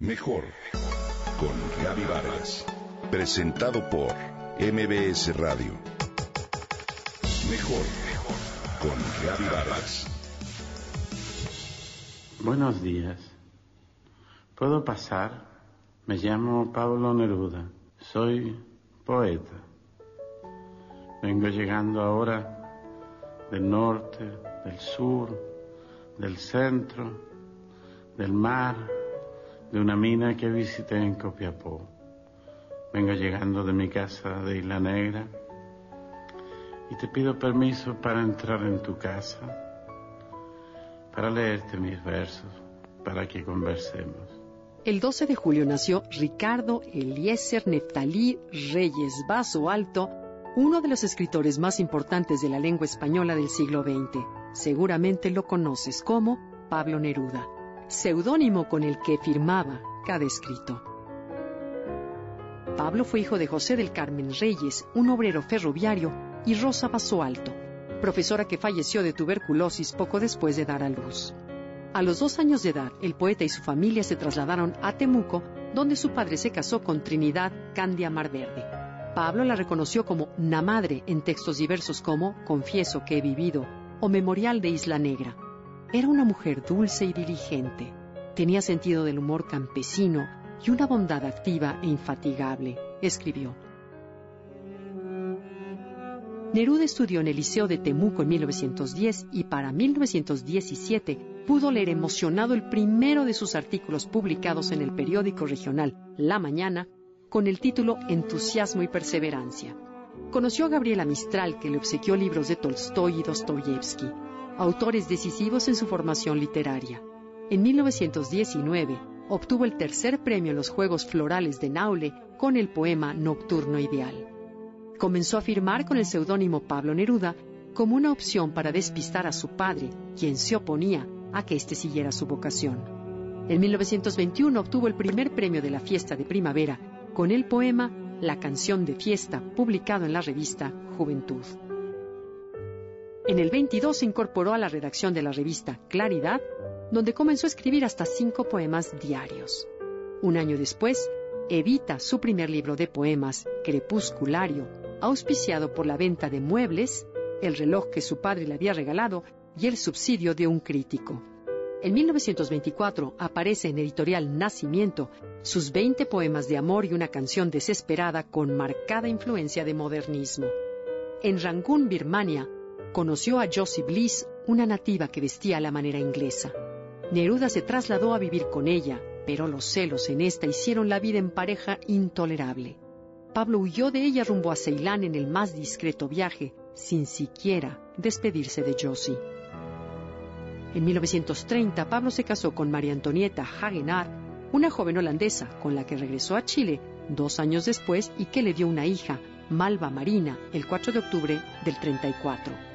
Mejor con Gaby Vargas. Presentado por MBS Radio. Mejor con Gaby Vargas. Buenos días. ¿Puedo pasar? Me llamo Pablo Neruda. Soy poeta. Vengo llegando ahora del norte, del sur, del centro, del mar de una mina que visité en Copiapó. Vengo llegando de mi casa de Isla Negra y te pido permiso para entrar en tu casa, para leerte mis versos, para que conversemos. El 12 de julio nació Ricardo Eliezer Neftalí Reyes Vaso Alto, uno de los escritores más importantes de la lengua española del siglo XX. Seguramente lo conoces como Pablo Neruda seudónimo con el que firmaba cada escrito. Pablo fue hijo de José del Carmen Reyes, un obrero ferroviario, y Rosa Alto, profesora que falleció de tuberculosis poco después de dar a luz. A los dos años de edad, el poeta y su familia se trasladaron a Temuco, donde su padre se casó con Trinidad Candia Marverde. Pablo la reconoció como Namadre en textos diversos como Confieso que he vivido o Memorial de Isla Negra. Era una mujer dulce y diligente. Tenía sentido del humor campesino y una bondad activa e infatigable, escribió. Neruda estudió en el Liceo de Temuco en 1910 y para 1917 pudo leer emocionado el primero de sus artículos publicados en el periódico regional La Mañana con el título Entusiasmo y Perseverancia. Conoció a Gabriela Mistral que le obsequió libros de Tolstoy y Dostoyevsky autores decisivos en su formación literaria. En 1919 obtuvo el tercer premio en los Juegos Florales de Naule con el poema Nocturno Ideal. Comenzó a firmar con el seudónimo Pablo Neruda como una opción para despistar a su padre, quien se oponía a que éste siguiera su vocación. En 1921 obtuvo el primer premio de la fiesta de primavera con el poema La canción de fiesta, publicado en la revista Juventud. En el 22 se incorporó a la redacción de la revista Claridad, donde comenzó a escribir hasta cinco poemas diarios. Un año después, edita su primer libro de poemas, Crepusculario, auspiciado por la venta de muebles, el reloj que su padre le había regalado y el subsidio de un crítico. En 1924 aparece en editorial Nacimiento sus 20 poemas de amor y una canción desesperada con marcada influencia de modernismo. En Rangún, Birmania, conoció a Josie Bliss, una nativa que vestía a la manera inglesa. Neruda se trasladó a vivir con ella, pero los celos en esta hicieron la vida en pareja intolerable. Pablo huyó de ella rumbo a Ceilán en el más discreto viaje, sin siquiera despedirse de Josie. En 1930, Pablo se casó con María Antonieta Hagenard, una joven holandesa con la que regresó a Chile dos años después y que le dio una hija, Malva Marina, el 4 de octubre del 34.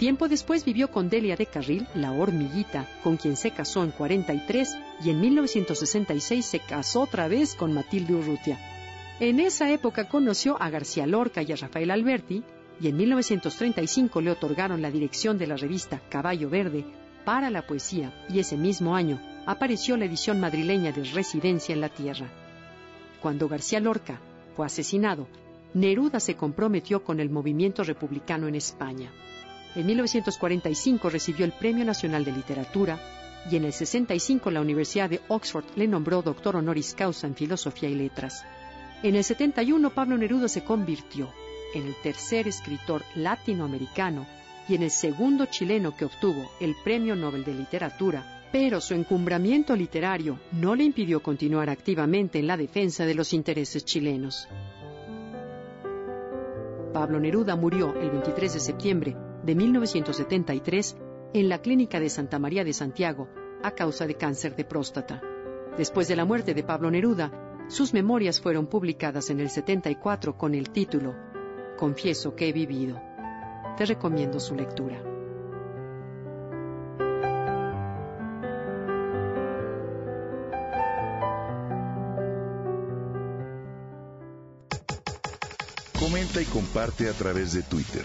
Tiempo después vivió con Delia de Carril, la hormiguita, con quien se casó en 43 y en 1966 se casó otra vez con Matilde Urrutia. En esa época conoció a García Lorca y a Rafael Alberti y en 1935 le otorgaron la dirección de la revista Caballo Verde para la poesía y ese mismo año apareció la edición madrileña de Residencia en la Tierra. Cuando García Lorca fue asesinado, Neruda se comprometió con el movimiento republicano en España. En 1945 recibió el Premio Nacional de Literatura y en el 65 la Universidad de Oxford le nombró doctor honoris causa en Filosofía y Letras. En el 71 Pablo Neruda se convirtió en el tercer escritor latinoamericano y en el segundo chileno que obtuvo el Premio Nobel de Literatura, pero su encumbramiento literario no le impidió continuar activamente en la defensa de los intereses chilenos. Pablo Neruda murió el 23 de septiembre de 1973 en la Clínica de Santa María de Santiago a causa de cáncer de próstata. Después de la muerte de Pablo Neruda, sus memorias fueron publicadas en el 74 con el título Confieso que he vivido. Te recomiendo su lectura. Comenta y comparte a través de Twitter.